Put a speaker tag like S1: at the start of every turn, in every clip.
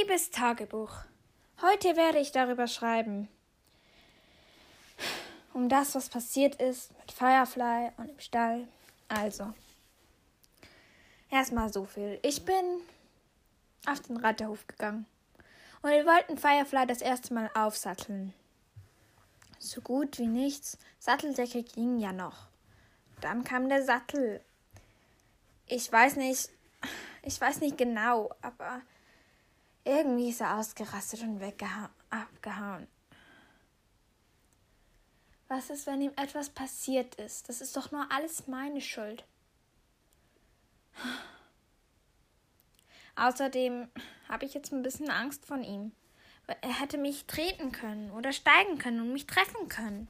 S1: Liebes Tagebuch, heute werde ich darüber schreiben. Um das, was passiert ist mit Firefly und im Stall. Also, erstmal so viel. Ich bin auf den Reiterhof gegangen und wir wollten Firefly das erste Mal aufsatteln. So gut wie nichts. Satteldecke ging ja noch. Dann kam der Sattel. Ich weiß nicht, ich weiß nicht genau, aber irgendwie ist er ausgerastet und weggehauen. Was ist, wenn ihm etwas passiert ist? Das ist doch nur alles meine Schuld. Außerdem habe ich jetzt ein bisschen Angst von ihm. Er hätte mich treten können oder steigen können und mich treffen können.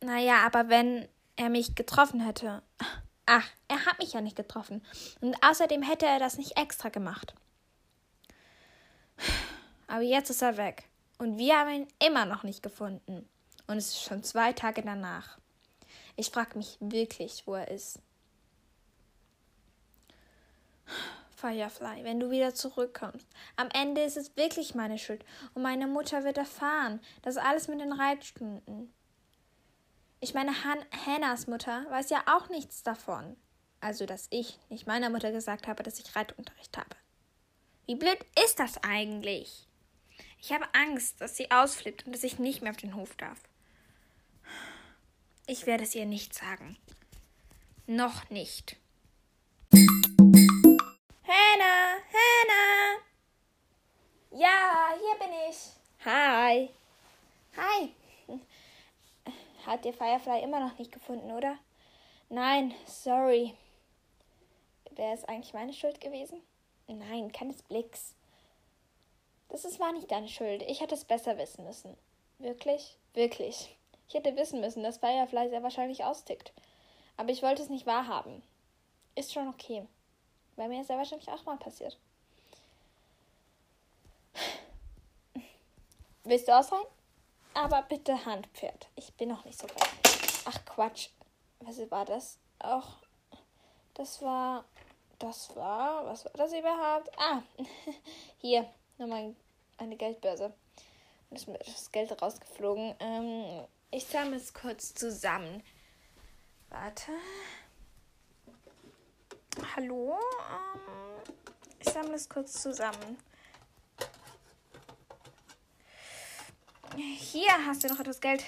S1: Naja, aber wenn er mich getroffen hätte. Ach, er hat mich ja nicht getroffen. Und außerdem hätte er das nicht extra gemacht. Aber jetzt ist er weg. Und wir haben ihn immer noch nicht gefunden. Und es ist schon zwei Tage danach. Ich frage mich wirklich, wo er ist. Firefly, wenn du wieder zurückkommst. Am Ende ist es wirklich meine Schuld. Und meine Mutter wird erfahren. Das alles mit den Reitstunden. Ich meine, Han Hannahs Mutter weiß ja auch nichts davon. Also, dass ich nicht meiner Mutter gesagt habe, dass ich Reitunterricht habe. Wie blöd ist das eigentlich? Ich habe Angst, dass sie ausflippt und dass ich nicht mehr auf den Hof darf. Ich werde es ihr nicht sagen. Noch nicht. Hannah, Hannah! Ja, hier bin ich. Hi. Hi. Hat ihr Firefly immer noch nicht gefunden, oder? Nein, sorry. Wäre es eigentlich meine Schuld gewesen? Nein, keines Blicks. Das ist, war nicht deine Schuld. Ich hätte es besser wissen müssen. Wirklich? Wirklich. Ich hätte wissen müssen, dass Firefly sehr wahrscheinlich austickt. Aber ich wollte es nicht wahrhaben. Ist schon okay. Weil mir ist ja wahrscheinlich auch mal passiert. Willst du ausreiten? Aber bitte Handpferd. Ich bin noch nicht so weit. Ach Quatsch. Was war das? Auch. Das war. Das war. Was war das überhaupt? Ah. Hier. Nochmal eine Geldbörse. Und ist mir das Geld rausgeflogen. Ähm, ich sammle es kurz zusammen. Warte. Hallo? Ähm, ich sammle es kurz zusammen. Hier hast du noch etwas Geld.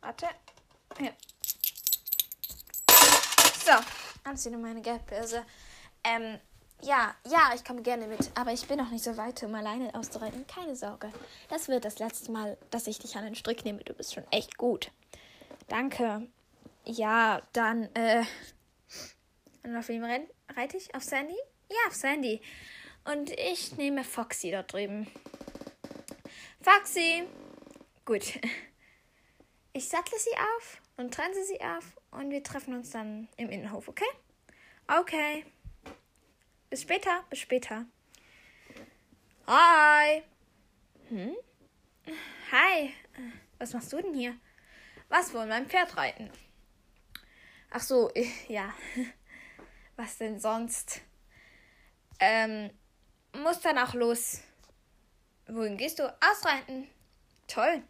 S1: Warte. Hier. So, anziehen um meine Geldbörse. Ähm, ja, ja, ich komme gerne mit, aber ich bin noch nicht so weit, um alleine auszureiten. Keine Sorge. Das wird das letzte Mal, dass ich dich an den Strick nehme. Du bist schon echt gut. Danke. Ja, dann, äh. Und auf wem reite ich? Auf Sandy? Ja, auf Sandy. Und ich nehme Foxy dort drüben. Foxy! Gut. Ich sattle sie auf und trenne sie auf und wir treffen uns dann im Innenhof, okay? Okay. Bis später, bis später. Hi. Hm? Hi. Was machst du denn hier? Was wohl, mein Pferd reiten? Ach so, ja. Was denn sonst? Ähm, muss dann auch los. Wohin gehst du? Ausreiten. Toll.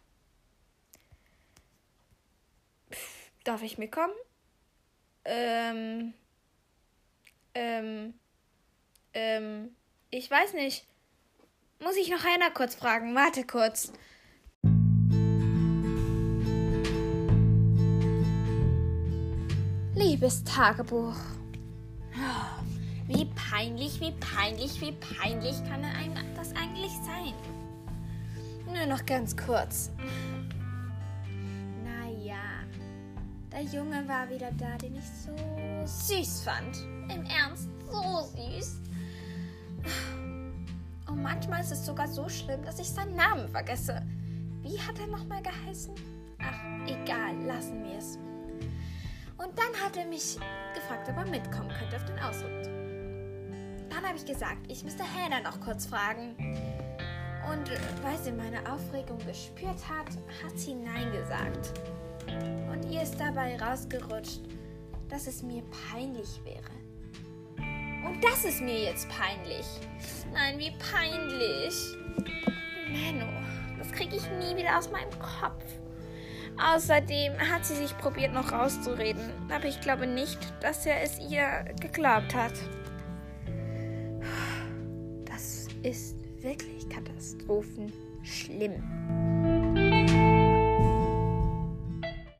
S1: Pff, darf ich mitkommen? Ähm. Ähm. Ähm. Ich weiß nicht. Muss ich noch einer kurz fragen? Warte kurz. Liebes Tagebuch. Wie peinlich, wie peinlich, wie peinlich kann einem das eigentlich sein? Nur noch ganz kurz. Naja, der Junge war wieder da, den ich so süß fand. Im Ernst, so süß. Und manchmal ist es sogar so schlimm, dass ich seinen Namen vergesse. Wie hat er nochmal geheißen? Ach, egal, lassen wir es. Und dann hat er mich gefragt, ob er mitkommen könnte auf den Ausritt. Dann habe ich gesagt, ich müsste Hannah noch kurz fragen. Und weil sie meine Aufregung gespürt hat, hat sie Nein gesagt. Und ihr ist dabei rausgerutscht, dass es mir peinlich wäre. Und das ist mir jetzt peinlich. Nein, wie peinlich. Menno, das kriege ich nie wieder aus meinem Kopf. Außerdem hat sie sich probiert, noch rauszureden, aber ich glaube nicht, dass er es ihr geglaubt hat. Das ist wirklich katastrophenschlimm.